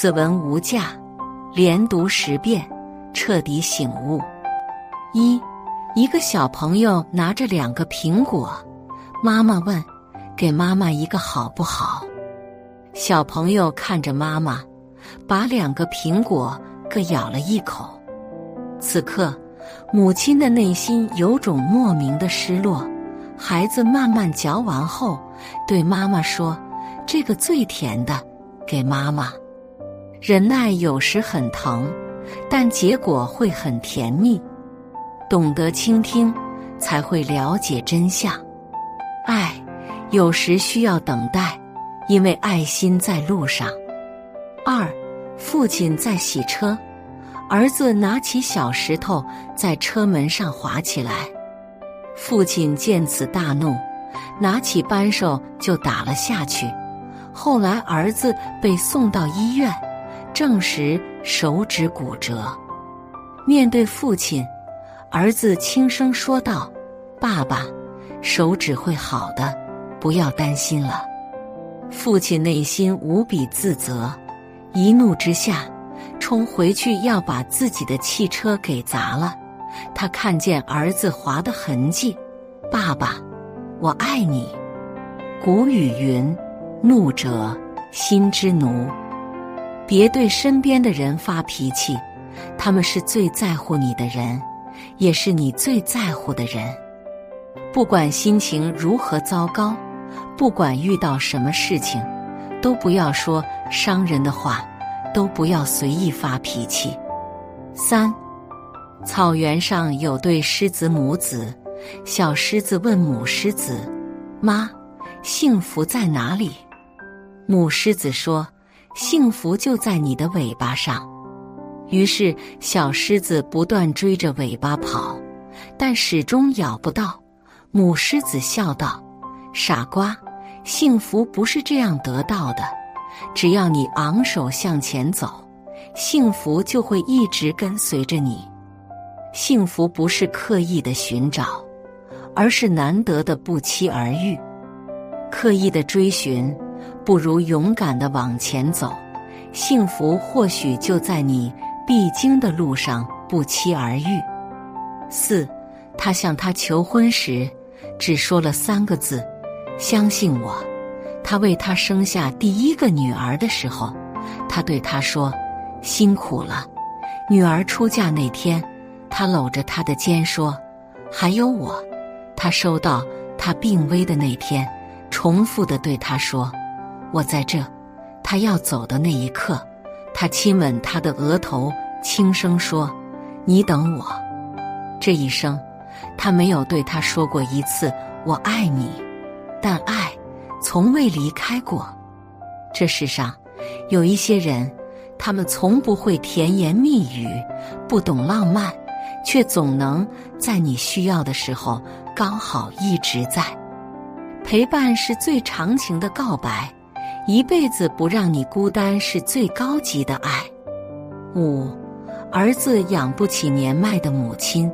此文无价，连读十遍，彻底醒悟。一，一个小朋友拿着两个苹果，妈妈问：“给妈妈一个好不好？”小朋友看着妈妈，把两个苹果各咬了一口。此刻，母亲的内心有种莫名的失落。孩子慢慢嚼完后，对妈妈说：“这个最甜的，给妈妈。”忍耐有时很疼，但结果会很甜蜜。懂得倾听，才会了解真相。爱有时需要等待，因为爱心在路上。二，父亲在洗车，儿子拿起小石头在车门上划起来。父亲见此大怒，拿起扳手就打了下去。后来儿子被送到医院。证实手指骨折，面对父亲，儿子轻声说道：“爸爸，手指会好的，不要担心了。”父亲内心无比自责，一怒之下冲回去要把自己的汽车给砸了。他看见儿子划的痕迹，爸爸，我爱你。古语云：“怒者心之奴。”别对身边的人发脾气，他们是最在乎你的人，也是你最在乎的人。不管心情如何糟糕，不管遇到什么事情，都不要说伤人的话，都不要随意发脾气。三，草原上有对狮子母子，小狮子问母狮子：“妈，幸福在哪里？”母狮子说。幸福就在你的尾巴上。于是，小狮子不断追着尾巴跑，但始终咬不到。母狮子笑道：“傻瓜，幸福不是这样得到的。只要你昂首向前走，幸福就会一直跟随着你。幸福不是刻意的寻找，而是难得的不期而遇。刻意的追寻。”不如勇敢的往前走，幸福或许就在你必经的路上不期而遇。四，他向他求婚时，只说了三个字：“相信我。”他为他生下第一个女儿的时候，他对他说：“辛苦了。”女儿出嫁那天，他搂着她的肩说：“还有我。”他收到她病危的那天，重复的对她说。我在这，他要走的那一刻，他亲吻他的额头，轻声说：“你等我。”这一生，他没有对他说过一次“我爱你”，但爱从未离开过。这世上有一些人，他们从不会甜言蜜语，不懂浪漫，却总能在你需要的时候刚好一直在。陪伴是最长情的告白。一辈子不让你孤单是最高级的爱。五，儿子养不起年迈的母亲，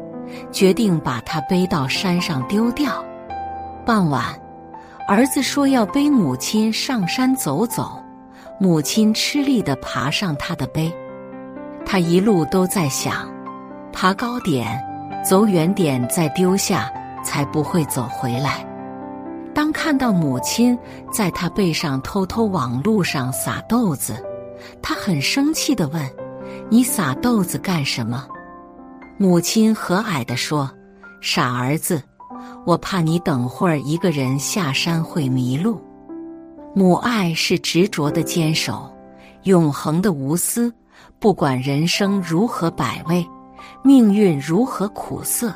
决定把她背到山上丢掉。傍晚，儿子说要背母亲上山走走，母亲吃力地爬上他的背。他一路都在想，爬高点，走远点再丢下，才不会走回来。当看到母亲在他背上偷偷往路上撒豆子，他很生气的问：“你撒豆子干什么？”母亲和蔼的说：“傻儿子，我怕你等会儿一个人下山会迷路。”母爱是执着的坚守，永恒的无私，不管人生如何百味，命运如何苦涩，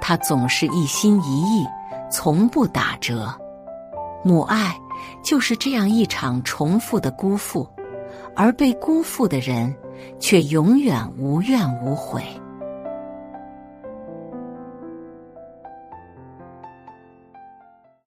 他总是一心一意。从不打折，母爱就是这样一场重复的辜负，而被辜负的人却永远无怨无悔。